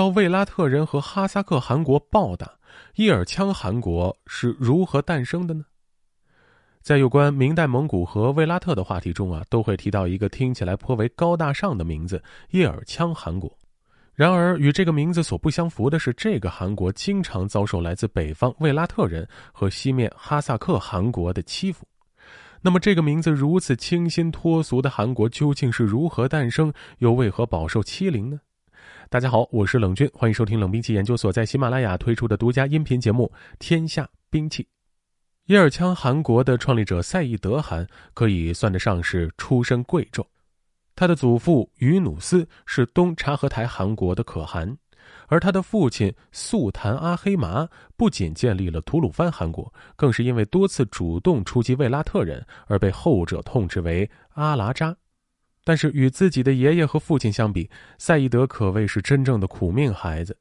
遭卫拉特人和哈萨克汗国暴打，叶尔羌汗国是如何诞生的呢？在有关明代蒙古和卫拉特的话题中啊，都会提到一个听起来颇为高大上的名字——叶尔羌汗国。然而，与这个名字所不相符的是，这个汗国经常遭受来自北方卫拉特人和西面哈萨克汗国的欺负。那么，这个名字如此清新脱俗的汗国究竟是如何诞生，又为何饱受欺凌呢？大家好，我是冷军，欢迎收听冷兵器研究所在喜马拉雅推出的独家音频节目《天下兵器》。叶尔羌汗国的创立者赛义德汗可以算得上是出身贵胄，他的祖父于努斯是东察合台汗国的可汗，而他的父亲速坦阿黑麻不仅建立了吐鲁番汗国，更是因为多次主动出击卫拉特人而被后者痛斥为阿拉扎。但是与自己的爷爷和父亲相比，赛义德可谓是真正的苦命孩子。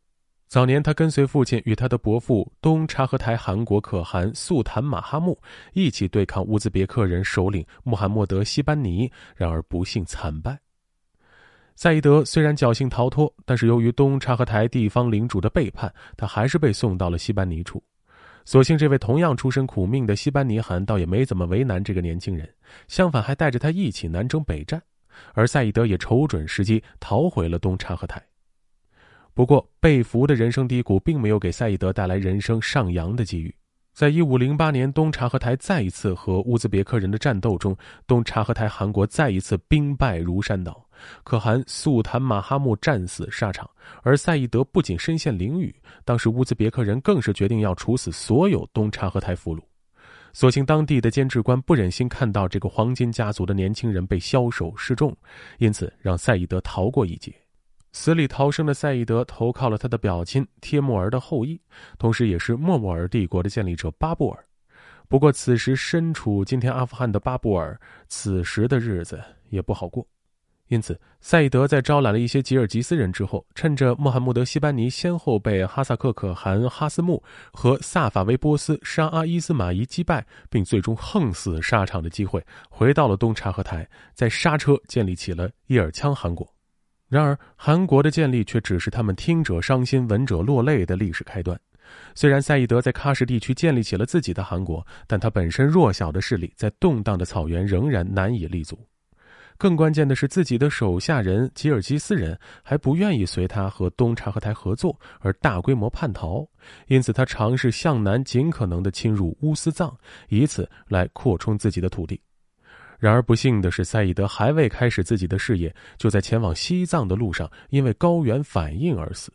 早年，他跟随父亲与他的伯父东察合台汗国可汗速坦马哈木一起对抗乌兹别克人首领穆罕默德西班尼，然而不幸惨败。赛义德虽然侥幸逃脱，但是由于东察合台地方领主的背叛，他还是被送到了西班尼处。所幸，这位同样出身苦命的西班尼汗倒也没怎么为难这个年轻人，相反还带着他一起南征北战，而赛义德也瞅准时机逃回了东察合台。不过，被俘的人生低谷并没有给赛义德带来人生上扬的机遇。在一五零八年东察合台再一次和乌兹别克人的战斗中，东察合台汗国再一次兵败如山倒，可汗速坦马哈木战死沙场，而赛义德不仅身陷囹圄，当时乌兹别克人更是决定要处死所有东察合台俘虏。所幸当地的监制官不忍心看到这个黄金家族的年轻人被枭首示众，因此让赛义德逃过一劫。死里逃生的赛义德投靠了他的表亲帖木儿的后裔，同时也是莫卧儿帝国的建立者巴布尔。不过，此时身处今天阿富汗的巴布尔，此时的日子也不好过。因此，赛义德在招揽了一些吉尔吉斯人之后，趁着穆罕默德西班尼先后被哈萨克可汗哈斯木和萨法维波斯沙阿伊斯马仪击败，并最终横死沙场的机会，回到了东察合台，在刹车建立起了叶尔羌汗国。然而，韩国的建立却只是他们听者伤心、闻者落泪的历史开端。虽然赛义德在喀什地区建立起了自己的汗国，但他本身弱小的势力在动荡的草原仍然难以立足。更关键的是，自己的手下人吉尔吉斯人还不愿意随他和东察合台合作，而大规模叛逃。因此，他尝试向南尽可能的侵入乌斯藏，以此来扩充自己的土地。然而不幸的是，赛义德还未开始自己的事业，就在前往西藏的路上因为高原反应而死。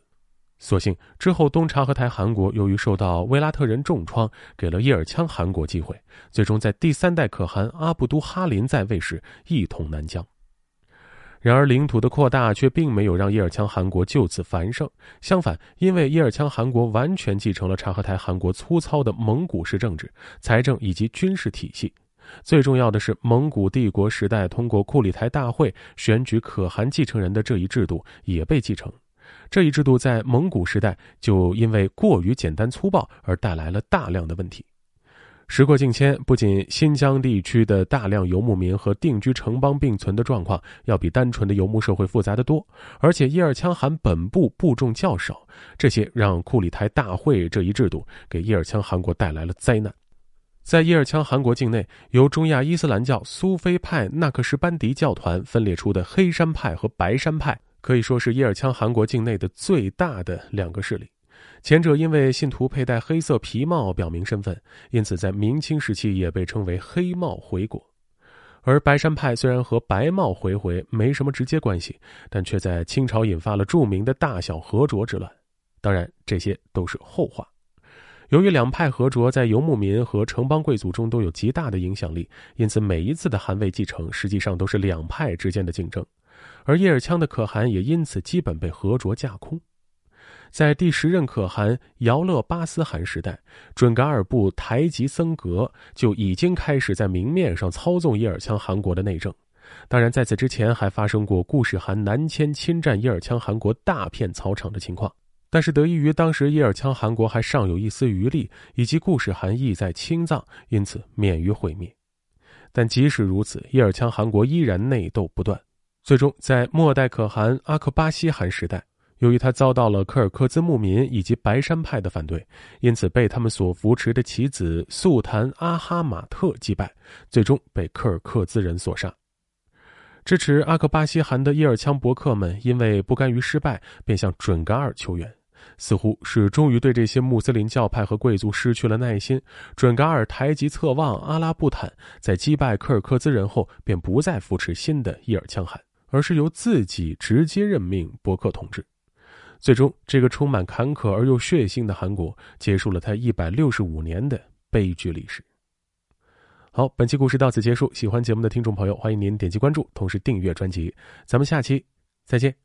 所幸之后，东察合台汗国由于受到维拉特人重创，给了叶尔羌汗国机会，最终在第三代可汗阿布都哈林在位时一统南疆。然而领土的扩大却并没有让叶尔羌汗国就此繁盛，相反，因为叶尔羌汗国完全继承了察合台汗国粗糙的蒙古式政治、财政以及军事体系。最重要的是，蒙古帝国时代通过库里台大会选举可汗继承人的这一制度也被继承。这一制度在蒙古时代就因为过于简单粗暴而带来了大量的问题。时过境迁，不仅新疆地区的大量游牧民和定居城邦并存的状况要比单纯的游牧社会复杂得多，而且叶尔羌汗本部部众较少，这些让库里台大会这一制度给叶尔羌汗国带来了灾难。在叶尔羌汗国境内，由中亚伊斯兰教苏菲派纳克什班迪教团分裂出的黑山派和白山派，可以说是叶尔羌汗国境内的最大的两个势力。前者因为信徒佩戴黑色皮帽表明身份，因此在明清时期也被称为黑帽回国；而白山派虽然和白帽回回没什么直接关系，但却在清朝引发了著名的大小和卓之乱。当然，这些都是后话。由于两派合卓在游牧民和城邦贵族中都有极大的影响力，因此每一次的汗位继承实际上都是两派之间的竞争，而叶尔羌的可汗也因此基本被合着架空。在第十任可汗姚勒巴斯汗时代，准噶尔部台吉僧格就已经开始在明面上操纵叶尔羌汗国的内政。当然，在此之前还发生过固始汗南迁侵占叶尔羌汗国大片草场的情况。但是得益于当时叶尔羌汗国还尚有一丝余力，以及固始汗意在青藏，因此免于毁灭。但即使如此，叶尔羌汗国依然内斗不断。最终，在末代可汗阿克巴西汗时代，由于他遭到了柯尔克孜牧民以及白山派的反对，因此被他们所扶持的棋子素坦阿哈马特击败，最终被柯尔克孜人所杀。支持阿克巴西汗的叶尔羌伯克们因为不甘于失败，便向准噶尔求援，似乎是终于对这些穆斯林教派和贵族失去了耐心。准噶尔抬级侧望阿拉布坦，在击败柯尔克孜人后，便不再扶持新的叶尔羌汗，而是由自己直接任命伯克同志。最终，这个充满坎坷而又血腥的韩国结束了他一百六十五年的悲剧历史。好，本期故事到此结束。喜欢节目的听众朋友，欢迎您点击关注，同时订阅专辑。咱们下期再见。